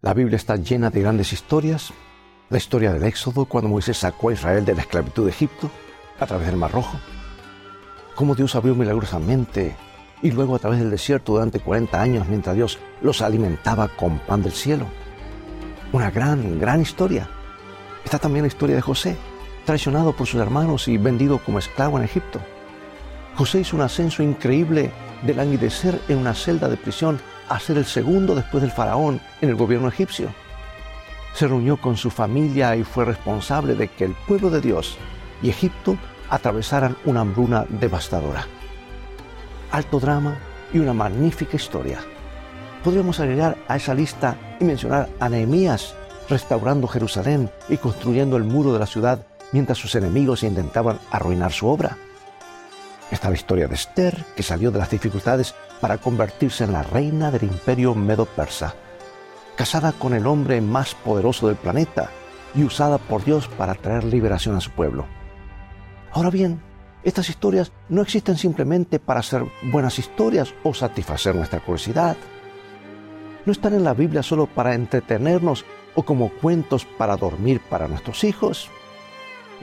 La Biblia está llena de grandes historias. La historia del Éxodo, cuando Moisés sacó a Israel de la esclavitud de Egipto a través del Mar Rojo. Cómo Dios abrió milagrosamente y luego a través del desierto durante 40 años mientras Dios los alimentaba con pan del cielo. Una gran, gran historia. Está también la historia de José, traicionado por sus hermanos y vendido como esclavo en Egipto. José hizo un ascenso increíble de languidecer en una celda de prisión a ser el segundo después del faraón en el gobierno egipcio. Se reunió con su familia y fue responsable de que el pueblo de Dios y Egipto atravesaran una hambruna devastadora. Alto drama y una magnífica historia. Podríamos agregar a esa lista y mencionar a Nehemías restaurando Jerusalén y construyendo el muro de la ciudad mientras sus enemigos intentaban arruinar su obra. Está la historia de Esther, que salió de las dificultades para convertirse en la reina del imperio medo-persa, casada con el hombre más poderoso del planeta y usada por Dios para traer liberación a su pueblo. Ahora bien, estas historias no existen simplemente para ser buenas historias o satisfacer nuestra curiosidad. No están en la Biblia solo para entretenernos o como cuentos para dormir para nuestros hijos.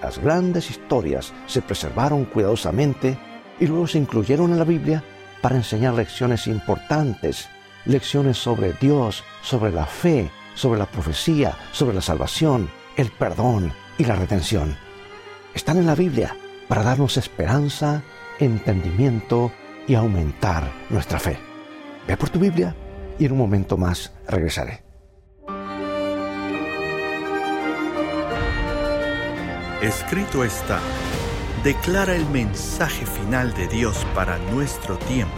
Las grandes historias se preservaron cuidadosamente y luego se incluyeron en la Biblia para enseñar lecciones importantes, lecciones sobre Dios, sobre la fe, sobre la profecía, sobre la salvación, el perdón y la redención. Están en la Biblia para darnos esperanza, entendimiento y aumentar nuestra fe. Ve por tu Biblia y en un momento más regresaré. Escrito está declara el mensaje final de Dios para nuestro tiempo,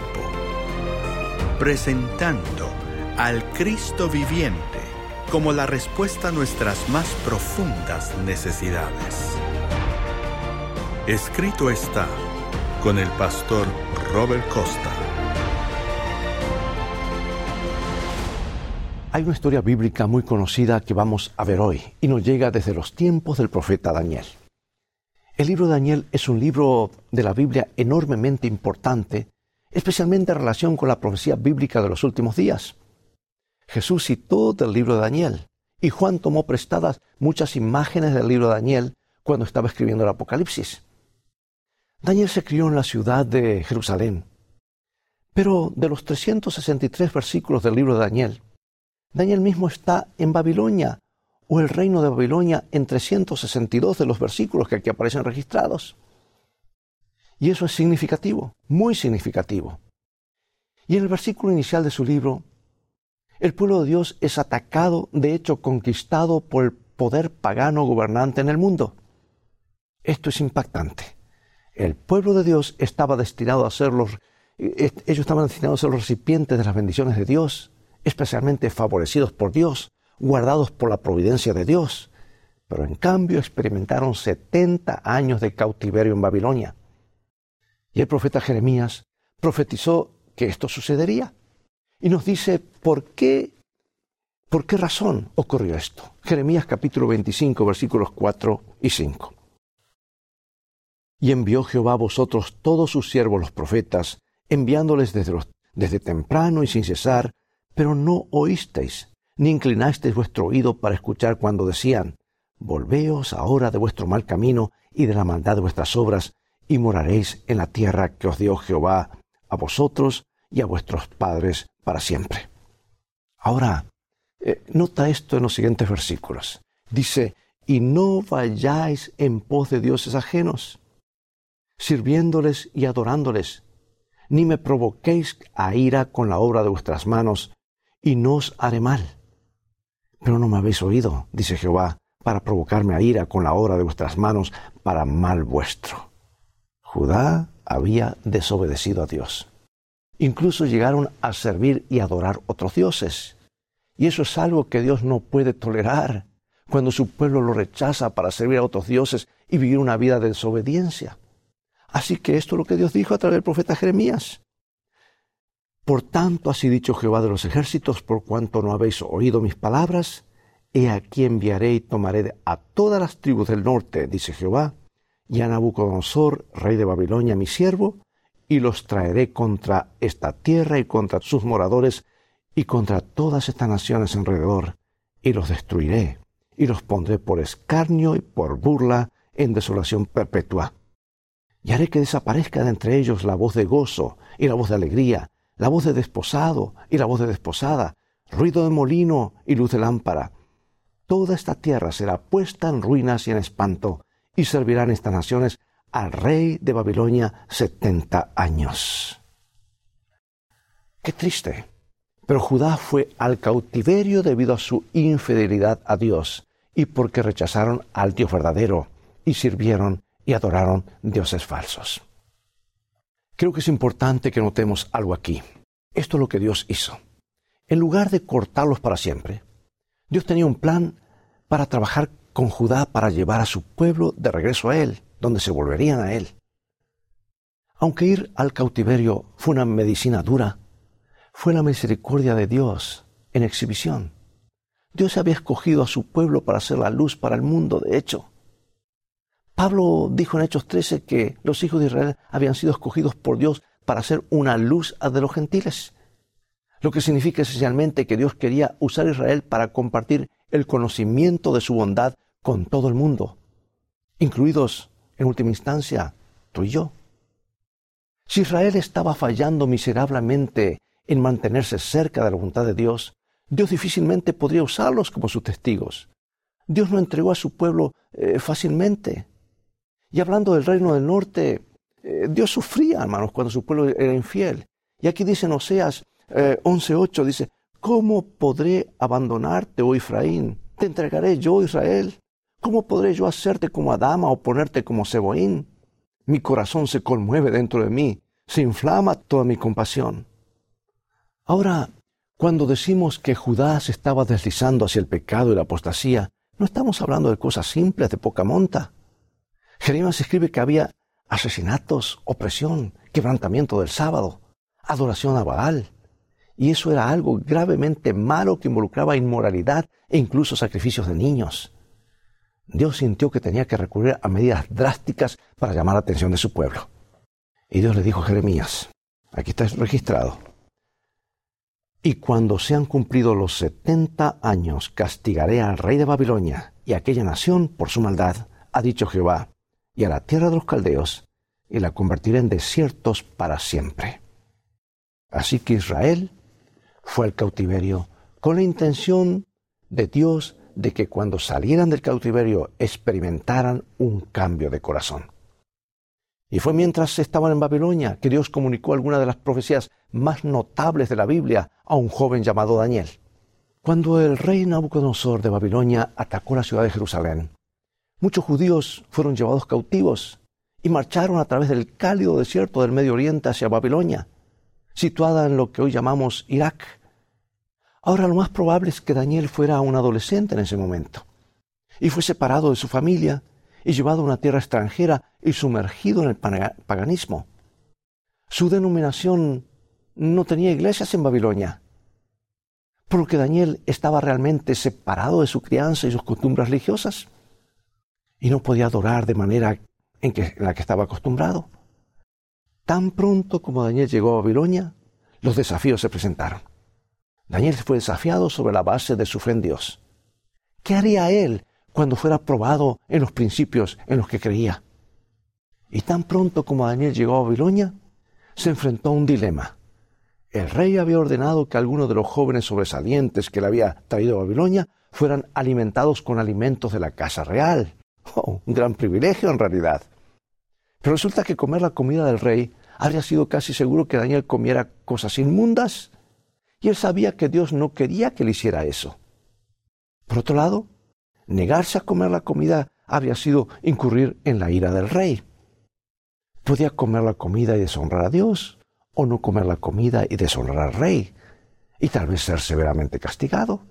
presentando al Cristo viviente como la respuesta a nuestras más profundas necesidades. Escrito está con el pastor Robert Costa. Hay una historia bíblica muy conocida que vamos a ver hoy y nos llega desde los tiempos del profeta Daniel. El libro de Daniel es un libro de la Biblia enormemente importante, especialmente en relación con la profecía bíblica de los últimos días. Jesús citó del libro de Daniel y Juan tomó prestadas muchas imágenes del libro de Daniel cuando estaba escribiendo el Apocalipsis. Daniel se crió en la ciudad de Jerusalén, pero de los 363 versículos del libro de Daniel, Daniel mismo está en Babilonia, o el reino de Babilonia en 362 de los versículos que aquí aparecen registrados. Y eso es significativo, muy significativo. Y en el versículo inicial de su libro, el pueblo de Dios es atacado, de hecho conquistado por el poder pagano gobernante en el mundo. Esto es impactante. El pueblo de Dios estaba destinado a ser los, eh, ellos estaban destinados a ser los recipientes de las bendiciones de Dios, especialmente favorecidos por Dios, guardados por la providencia de Dios, pero en cambio experimentaron 70 años de cautiverio en Babilonia. Y el profeta Jeremías profetizó que esto sucedería. Y nos dice por qué, por qué razón ocurrió esto. Jeremías capítulo 25 versículos 4 y 5. Y envió Jehová a vosotros todos sus siervos los profetas, enviándoles desde, desde temprano y sin cesar, pero no oísteis, ni inclinasteis vuestro oído para escuchar cuando decían, Volveos ahora de vuestro mal camino y de la maldad de vuestras obras, y moraréis en la tierra que os dio Jehová a vosotros y a vuestros padres para siempre. Ahora, eh, nota esto en los siguientes versículos. Dice, y no vayáis en pos de dioses ajenos, sirviéndoles y adorándoles, ni me provoquéis a ira con la obra de vuestras manos, y no os haré mal pero no me habéis oído, dice Jehová, para provocarme a ira con la obra de vuestras manos, para mal vuestro. Judá había desobedecido a Dios. Incluso llegaron a servir y adorar otros dioses. Y eso es algo que Dios no puede tolerar cuando su pueblo lo rechaza para servir a otros dioses y vivir una vida de desobediencia. Así que esto es lo que Dios dijo a través del profeta Jeremías. Por tanto, así dicho Jehová de los ejércitos, por cuanto no habéis oído mis palabras, he aquí enviaré y tomaré a todas las tribus del norte, dice Jehová, y a Nabucodonosor, rey de Babilonia, mi siervo, y los traeré contra esta tierra y contra sus moradores y contra todas estas naciones alrededor, y los destruiré, y los pondré por escarnio y por burla en desolación perpetua. Y haré que desaparezca de entre ellos la voz de gozo y la voz de alegría, la voz de desposado y la voz de desposada, ruido de molino y luz de lámpara. Toda esta tierra será puesta en ruinas y en espanto, y servirán estas naciones al rey de Babilonia setenta años. Qué triste. Pero Judá fue al cautiverio debido a su infidelidad a Dios y porque rechazaron al Dios verdadero y sirvieron y adoraron dioses falsos. Creo que es importante que notemos algo aquí. Esto es lo que Dios hizo. En lugar de cortarlos para siempre, Dios tenía un plan para trabajar con Judá para llevar a su pueblo de regreso a Él, donde se volverían a Él. Aunque ir al cautiverio fue una medicina dura, fue la misericordia de Dios en exhibición. Dios había escogido a su pueblo para ser la luz para el mundo, de hecho. Pablo dijo en Hechos 13 que los hijos de Israel habían sido escogidos por Dios para ser una luz de los gentiles, lo que significa esencialmente que Dios quería usar a Israel para compartir el conocimiento de su bondad con todo el mundo, incluidos en última instancia tú y yo. Si Israel estaba fallando miserablemente en mantenerse cerca de la voluntad de Dios, Dios difícilmente podría usarlos como sus testigos. Dios no entregó a su pueblo eh, fácilmente. Y hablando del reino del norte, eh, Dios sufría, hermanos, cuando su pueblo era infiel. Y aquí dice en Oseas eh, 11.8, dice, ¿cómo podré abandonarte, oh Efraín? ¿Te entregaré yo, Israel? ¿Cómo podré yo hacerte como Adama o ponerte como Seboín? Mi corazón se conmueve dentro de mí, se inflama toda mi compasión. Ahora, cuando decimos que Judá se estaba deslizando hacia el pecado y la apostasía, no estamos hablando de cosas simples de poca monta. Jeremías escribe que había asesinatos, opresión, quebrantamiento del sábado, adoración a Baal. Y eso era algo gravemente malo que involucraba inmoralidad e incluso sacrificios de niños. Dios sintió que tenía que recurrir a medidas drásticas para llamar la atención de su pueblo. Y Dios le dijo a Jeremías, aquí está registrado, y cuando sean cumplidos los setenta años, castigaré al rey de Babilonia y a aquella nación por su maldad, ha dicho Jehová, y a la tierra de los caldeos, y la convertiré en desiertos para siempre. Así que Israel fue al cautiverio con la intención de Dios de que cuando salieran del cautiverio experimentaran un cambio de corazón. Y fue mientras estaban en Babilonia que Dios comunicó algunas de las profecías más notables de la Biblia a un joven llamado Daniel. Cuando el rey Nabucodonosor de Babilonia atacó la ciudad de Jerusalén, muchos judíos fueron llevados cautivos y marcharon a través del cálido desierto del Medio Oriente hacia Babilonia, situada en lo que hoy llamamos Irak. Ahora lo más probable es que Daniel fuera un adolescente en ese momento y fue separado de su familia y llevado a una tierra extranjera y sumergido en el paganismo. Su denominación no tenía iglesias en Babilonia, por lo que Daniel estaba realmente separado de su crianza y sus costumbres religiosas y no podía adorar de manera en, que, la que estaba acostumbrado. Tan pronto como Daniel llegó a Babilonia, los desafíos se presentaron. Daniel fue desafiado sobre la base de su fe en Dios. ¿Qué haría él cuando fuera probado en los principios en los que creía. Y tan pronto como Daniel llegó a Babilonia, se enfrentó a un dilema. El rey había ordenado que algunos de los jóvenes sobresalientes que le había traído a Babilonia fueran alimentados con alimentos de la casa real. Oh, un gran privilegio en realidad. Pero resulta que comer la comida del rey habría sido casi seguro que Daniel comiera cosas inmundas. Y él sabía que Dios no quería que le hiciera eso. Por otro lado, negarse a comer la comida habría sido incurrir en la ira del rey. Podía comer la comida y deshonrar a Dios, o no comer la comida y deshonrar al rey, y tal vez ser severamente castigado.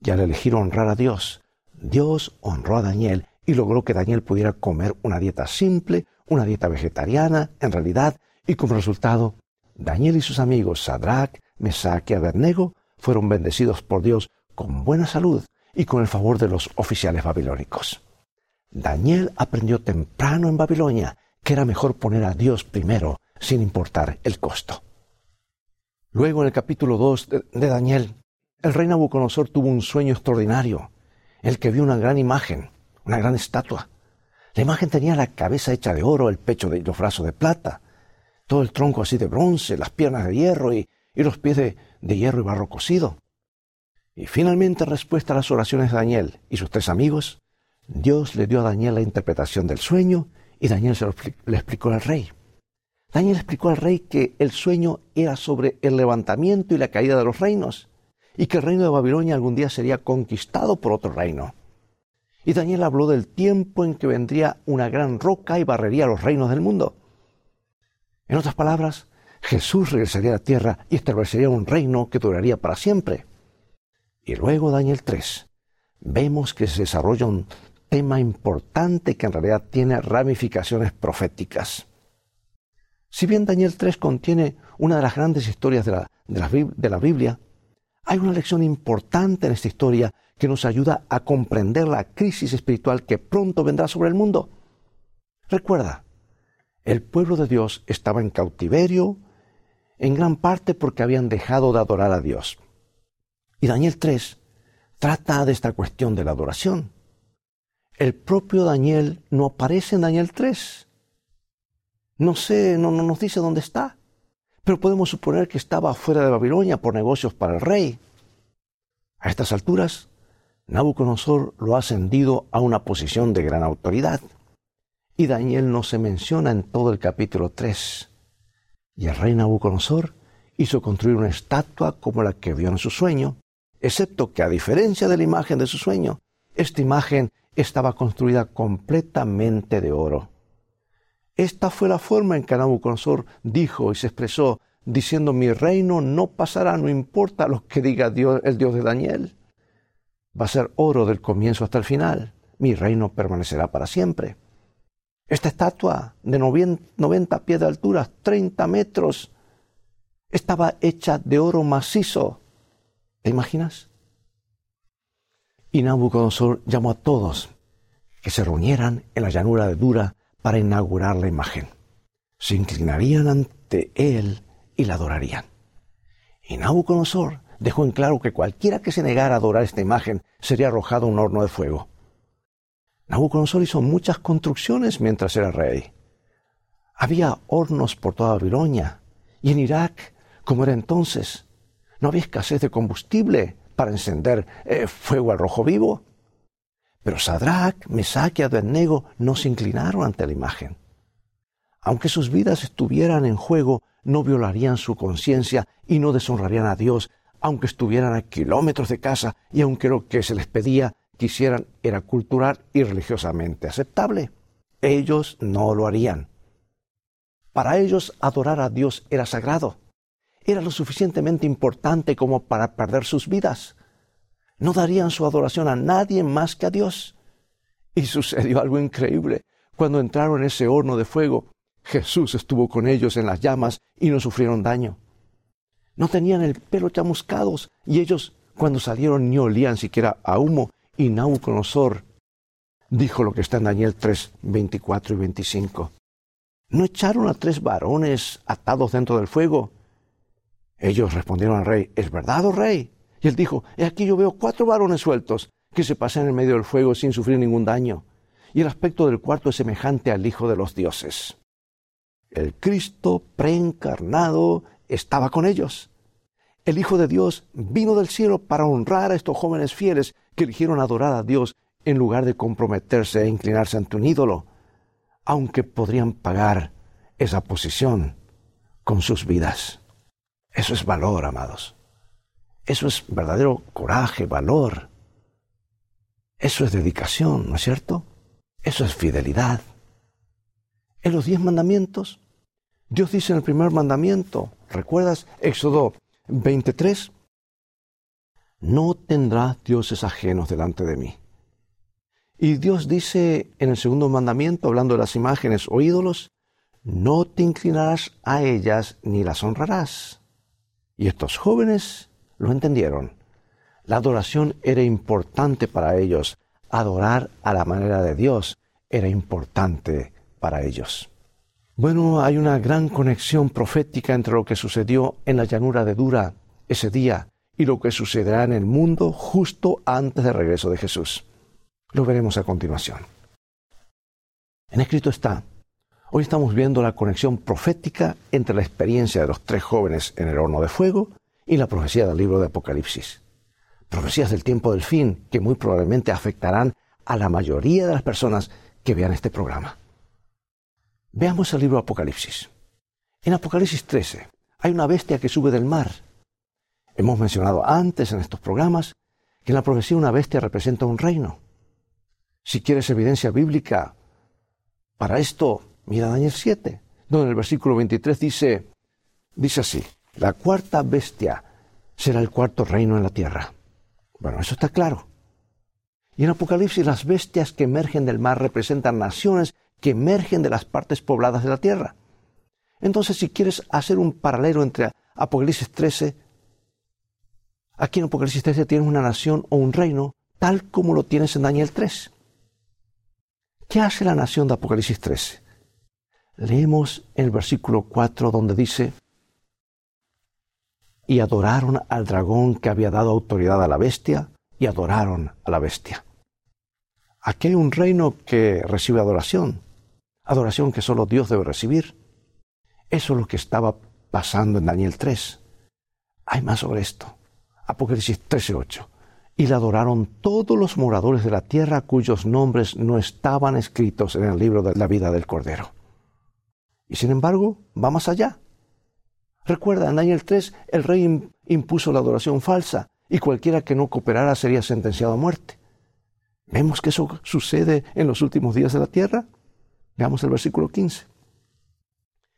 Y al elegir honrar a Dios, Dios honró a Daniel y logró que Daniel pudiera comer una dieta simple, una dieta vegetariana, en realidad, y como resultado, Daniel y sus amigos Sadrach, Mesach y Abednego fueron bendecidos por Dios con buena salud y con el favor de los oficiales babilónicos. Daniel aprendió temprano en Babilonia que era mejor poner a Dios primero, sin importar el costo. Luego en el capítulo 2 de, Daniel el rey Nabucodonosor tuvo un sueño extraordinario, el que vio una gran imagen, una gran estatua. La imagen tenía la cabeza hecha de oro, el pecho de los brazos de plata, todo el tronco así de bronce, las piernas de hierro y, los pies de, hierro y barro cocido. Y finalmente, en respuesta a las oraciones de Daniel y sus tres amigos, Dios le dio a Daniel la interpretación del sueño y Daniel se lo le explicó al rey. Daniel explicó al rey que el sueño era sobre el levantamiento y la caída de los reinos, y que el reino de Babilonia algún día sería conquistado por otro reino. Y Daniel habló del tiempo en que vendría una gran roca y barrería los reinos del mundo. En otras palabras, Jesús regresaría a la tierra y establecería un reino que duraría para siempre. Y luego Daniel 3. Vemos que se desarrolla un tema importante que en realidad tiene ramificaciones proféticas. Si bien Daniel 3 contiene una de las grandes historias de la, de la Biblia, hay una lección importante en esta historia que nos ayuda a comprender la crisis espiritual que pronto vendrá sobre el mundo. Recuerda, el pueblo de Dios estaba en cautiverio, en gran parte porque habían dejado de adorar a Dios. Y Daniel 3 trata de esta cuestión de la adoración. El propio Daniel no aparece en Daniel 3. No sé, no, no nos dice dónde está, pero podemos suponer que estaba fuera de Babilonia por negocios para el rey. A estas alturas, Nabucodonosor lo ha ascendido a una posición de gran autoridad. Y Daniel no se menciona en todo el capítulo 3. Y el rey Nabucodonosor hizo construir una estatua como la que vio en su sueño, excepto que a diferencia de la imagen de su sueño, esta imagen estaba construida completamente de oro. Esta fue la forma en que Nabucodonosor dijo y se expresó, diciendo, mi reino no pasará, no importa lo que diga el Dios de Daniel. Va a ser oro del comienzo hasta el final. Mi reino permanecerá para siempre. Esta estatua de 90 pies de altura, 30 metros, estaba hecha de oro macizo. ¿Te imaginas? Y Nabucodonosor llamó a todos que se reunieran en la llanura de Dura para inaugurar la imagen. Se inclinarían ante él y la adorarían. Y Nabucodonosor dejó en claro que cualquiera que se negara a adorar esta imagen sería arrojado a un horno de fuego. Nabucodonosor hizo muchas construcciones mientras era rey. Había hornos por toda Babilonia y en Irak, como era entonces, no había escasez de combustible para encender eh, fuego al rojo vivo. Pero Sadrach, Mesach y Abednego no se inclinaron ante la imagen. Aunque sus vidas estuvieran en juego, no violarían su conciencia y no deshonrarían a Dios, aunque estuvieran a kilómetros de casa y aunque lo que se les pedía quisieran era cultural y religiosamente aceptable. Ellos no lo harían. Para ellos adorar a Dios era sagrado. Era lo suficientemente importante como para perder sus vidas. No darían su adoración a nadie más que a Dios. Y sucedió algo increíble. Cuando entraron en ese horno de fuego, Jesús estuvo con ellos en las llamas y no sufrieron daño. No tenían el pelo chamuscados y ellos cuando salieron ni olían siquiera a humo y Nabucodonosor dijo lo que está en Daniel 3, 24 y 25. ¿No echaron a tres varones atados dentro del fuego? Ellos respondieron al rey, ¿es verdad, oh rey? Y él dijo, he aquí yo veo cuatro varones sueltos que se pasan en medio del fuego sin sufrir ningún daño. Y el aspecto del cuarto es semejante al Hijo de los dioses. El Cristo preencarnado estaba con ellos. El Hijo de Dios vino del cielo para honrar a estos jóvenes fieles que eligieron adorar a Dios en lugar de comprometerse e inclinarse ante un ídolo, aunque podrían pagar esa posición con sus vidas. Eso es valor, amados. Eso es verdadero coraje, valor. Eso es dedicación, ¿no es cierto? Eso es fidelidad. En los diez mandamientos, Dios dice en el primer mandamiento, ¿recuerdas Éxodo 23. No tendrás dioses ajenos delante de mí. Y Dios dice en el segundo mandamiento, hablando de las imágenes o ídolos, no te inclinarás a ellas ni las honrarás. Y estos jóvenes lo entendieron. La adoración era importante para ellos. Adorar a la manera de Dios era importante para ellos. Bueno, hay una gran conexión profética entre lo que sucedió en la llanura de Dura ese día y lo que sucederá en el mundo justo antes del regreso de Jesús. Lo veremos a continuación. En escrito está, hoy estamos viendo la conexión profética entre la experiencia de los tres jóvenes en el horno de fuego y la profecía del libro de Apocalipsis. Profecías del tiempo del fin que muy probablemente afectarán a la mayoría de las personas que vean este programa. Veamos el libro de Apocalipsis. En Apocalipsis 13 hay una bestia que sube del mar. Hemos mencionado antes en estos programas que en la profecía una bestia representa un reino. Si quieres evidencia bíblica para esto, mira Daniel 7, donde en el versículo 23 dice, dice así, la cuarta bestia será el cuarto reino en la tierra. Bueno, eso está claro. Y en Apocalipsis las bestias que emergen del mar representan naciones que emergen de las partes pobladas de la tierra. Entonces, si quieres hacer un paralelo entre Apocalipsis 13, aquí en Apocalipsis 13 tienes una nación o un reino tal como lo tienes en Daniel 3. ¿Qué hace la nación de Apocalipsis 13? Leemos el versículo 4 donde dice, y adoraron al dragón que había dado autoridad a la bestia, y adoraron a la bestia. Aquí hay un reino que recibe adoración, adoración que solo Dios debe recibir. Eso es lo que estaba pasando en Daniel 3. Hay más sobre esto. Apocalipsis 13:8. Y le adoraron todos los moradores de la tierra cuyos nombres no estaban escritos en el libro de la vida del Cordero. Y sin embargo, va más allá. Recuerda, en Daniel 3 el rey impuso la adoración falsa y cualquiera que no cooperara sería sentenciado a muerte. ¿Vemos que eso sucede en los últimos días de la tierra? Veamos el versículo 15.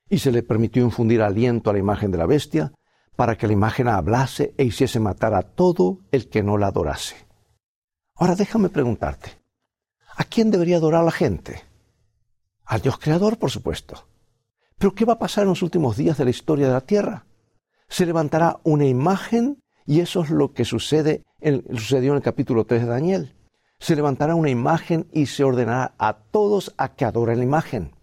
Y se le permitió infundir aliento a la imagen de la bestia para que la imagen hablase e hiciese matar a todo el que no la adorase. Ahora déjame preguntarte, ¿a quién debería adorar la gente? Al Dios creador, por supuesto. Pero ¿qué va a pasar en los últimos días de la historia de la tierra? Se levantará una imagen y eso es lo que sucede en, sucedió en el capítulo 3 de Daniel. Se levantará una imagen y se ordenará a todos a que adoren la imagen.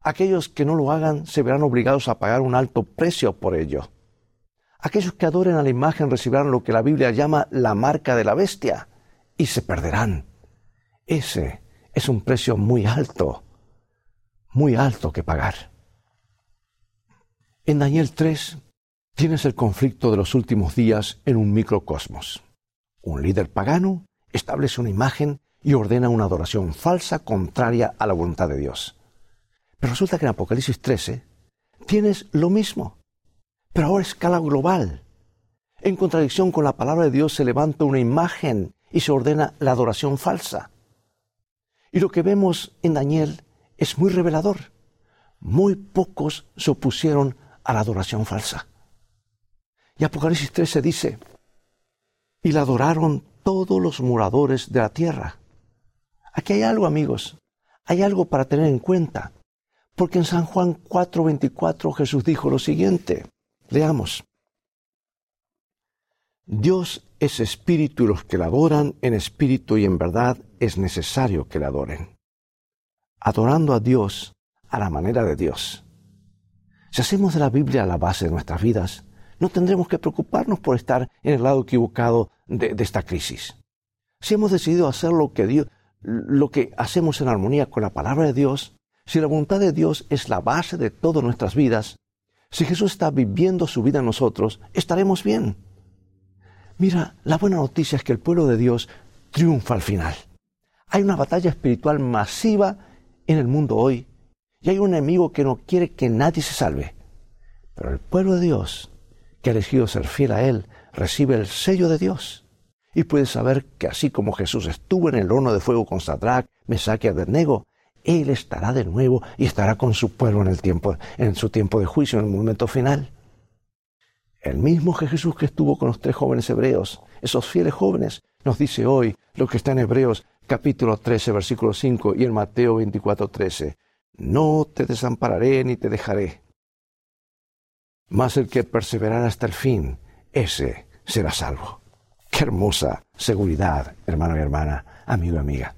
Aquellos que no lo hagan se verán obligados a pagar un alto precio por ello. Aquellos que adoren a la imagen recibirán lo que la Biblia llama la marca de la bestia y se perderán. Ese es un precio muy alto muy alto que pagar. En Daniel 3 tienes el conflicto de los últimos días en un microcosmos. Un líder pagano establece una imagen y ordena una adoración falsa contraria a la voluntad de Dios. Pero resulta que en Apocalipsis 13 tienes lo mismo, pero ahora a escala global. En contradicción con la palabra de Dios se levanta una imagen y se ordena la adoración falsa. Y lo que vemos en Daniel es muy revelador. Muy pocos se opusieron a la adoración falsa. Y Apocalipsis 13 dice, y la adoraron todos los moradores de la tierra. Aquí hay algo, amigos, hay algo para tener en cuenta, porque en San Juan 4:24 Jesús dijo lo siguiente, leamos, Dios es espíritu y los que la adoran en espíritu y en verdad es necesario que la adoren adorando a Dios a la manera de Dios. Si hacemos de la Biblia la base de nuestras vidas, no tendremos que preocuparnos por estar en el lado equivocado de, esta crisis. Si hemos decidido hacer lo que, Dios, lo que hacemos en armonía con la palabra de Dios, si la voluntad de Dios es la base de todas nuestras vidas, si Jesús está viviendo su vida en nosotros, estaremos bien. Mira, la buena noticia es que el pueblo de Dios triunfa al final. Hay una batalla espiritual masiva en el mundo hoy y hay un enemigo que no quiere que nadie se salve. Pero el pueblo de Dios, que ha elegido ser fiel a Él, recibe el sello de Dios y puede saber que así como Jesús estuvo en el horno de fuego con Sadrach, Mesach y Abednego, Él estará de nuevo y estará con su pueblo en, el tiempo, en su tiempo de juicio, en el momento final. El mismo Jesús que estuvo con los tres jóvenes hebreos, esos fieles jóvenes, nos dice hoy lo que está en Hebreos capítulo 13, versículo 5 y en Mateo 24, 13. No te desampararé ni te dejaré. Mas el que perseverará hasta el fin, ese será salvo. Qué hermosa seguridad, hermano y hermana, amigo y amiga.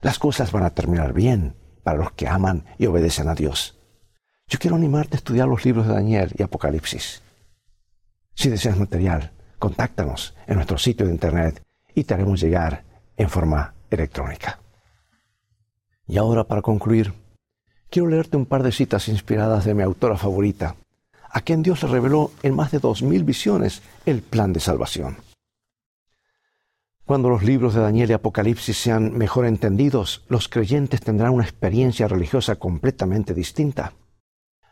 Las cosas van a terminar bien para los que aman y obedecen a Dios. Yo quiero animarte a estudiar los libros de Daniel y Apocalipsis. Si deseas material, contáctanos en nuestro sitio de internet y te haremos llegar en forma electrónica. Y ahora, para concluir, quiero leerte un par de citas inspiradas de mi autora favorita, a quien Dios le reveló en más de dos mil visiones el plan de salvación. Cuando los libros de Daniel y Apocalipsis sean mejor entendidos, los creyentes tendrán una experiencia religiosa completamente distinta.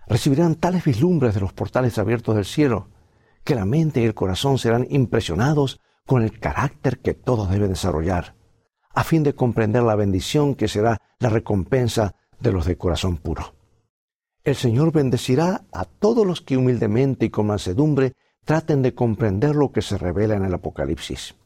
Recibirán tales vislumbres de los portales abiertos del cielo que la mente y el corazón serán impresionados con el carácter que todos deben desarrollar, a fin de comprender la bendición que será la recompensa de los de corazón puro. El Señor bendecirá a todos los que humildemente y con mansedumbre traten de comprender lo que se revela en el Apocalipsis.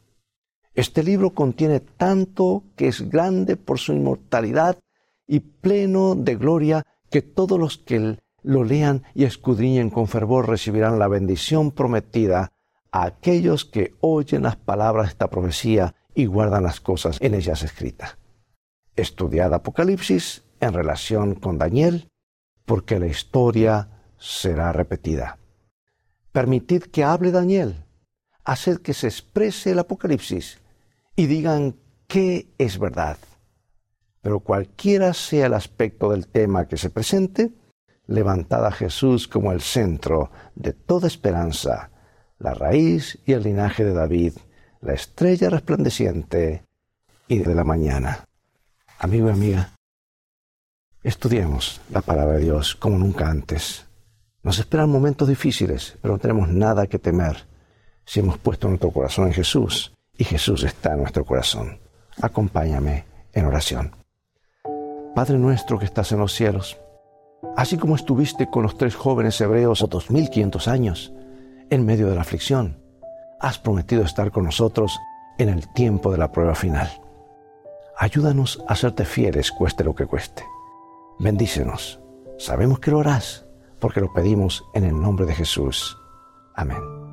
Este libro contiene tanto que es grande por su inmortalidad y pleno de gloria que todos los que lo lean y escudriñen con fervor recibirán la bendición prometida a aquellos que oyen las palabras de esta profecía y guardan las cosas en ellas escritas. Estudiad Apocalipsis en relación con Daniel, porque la historia será repetida. Permitid que hable Daniel, haced que se exprese el Apocalipsis y digan qué es verdad. Pero cualquiera sea el aspecto del tema que se presente, levantad a Jesús como el centro de toda esperanza, la raíz y el linaje de David, la estrella resplandeciente y de la mañana. Amigo y amiga, estudiemos la palabra de Dios como nunca antes. Nos esperan momentos difíciles, pero no tenemos nada que temer si hemos puesto nuestro corazón en Jesús y Jesús está en nuestro corazón. Acompáñame en oración. Padre nuestro que estás en los cielos, así como estuviste con los tres jóvenes hebreos mil quinientos años, en medio de la aflicción, has prometido estar con nosotros en el tiempo de la prueba final. Ayúdanos a serte fieles, cueste lo que cueste. Bendícenos. Sabemos que lo harás, porque lo pedimos en el nombre de Jesús. Amén.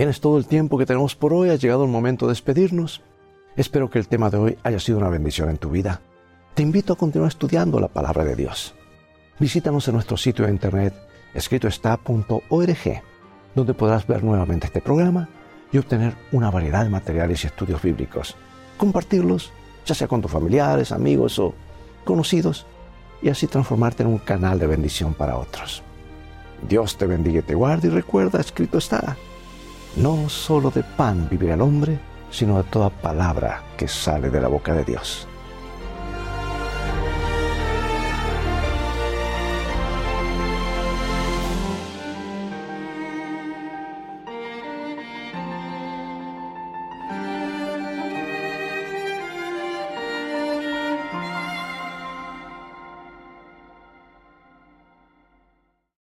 Bien, es todo el tiempo que tenemos por hoy. Ha llegado el momento de despedirnos. Espero que el tema de hoy haya sido una bendición en tu vida. Te invito a continuar estudiando la palabra de Dios. Visítanos en nuestro sitio de internet escritoestá.org, donde podrás ver nuevamente este programa y obtener una variedad de materiales y estudios bíblicos. Compartirlos, ya sea con tus familiares, amigos o conocidos, y así transformarte en un canal de bendición para otros. Dios te bendiga y te guarde y recuerda, escrito está, no solo de pan vivirá el hombre, sino de toda palabra que sale de la boca de Dios.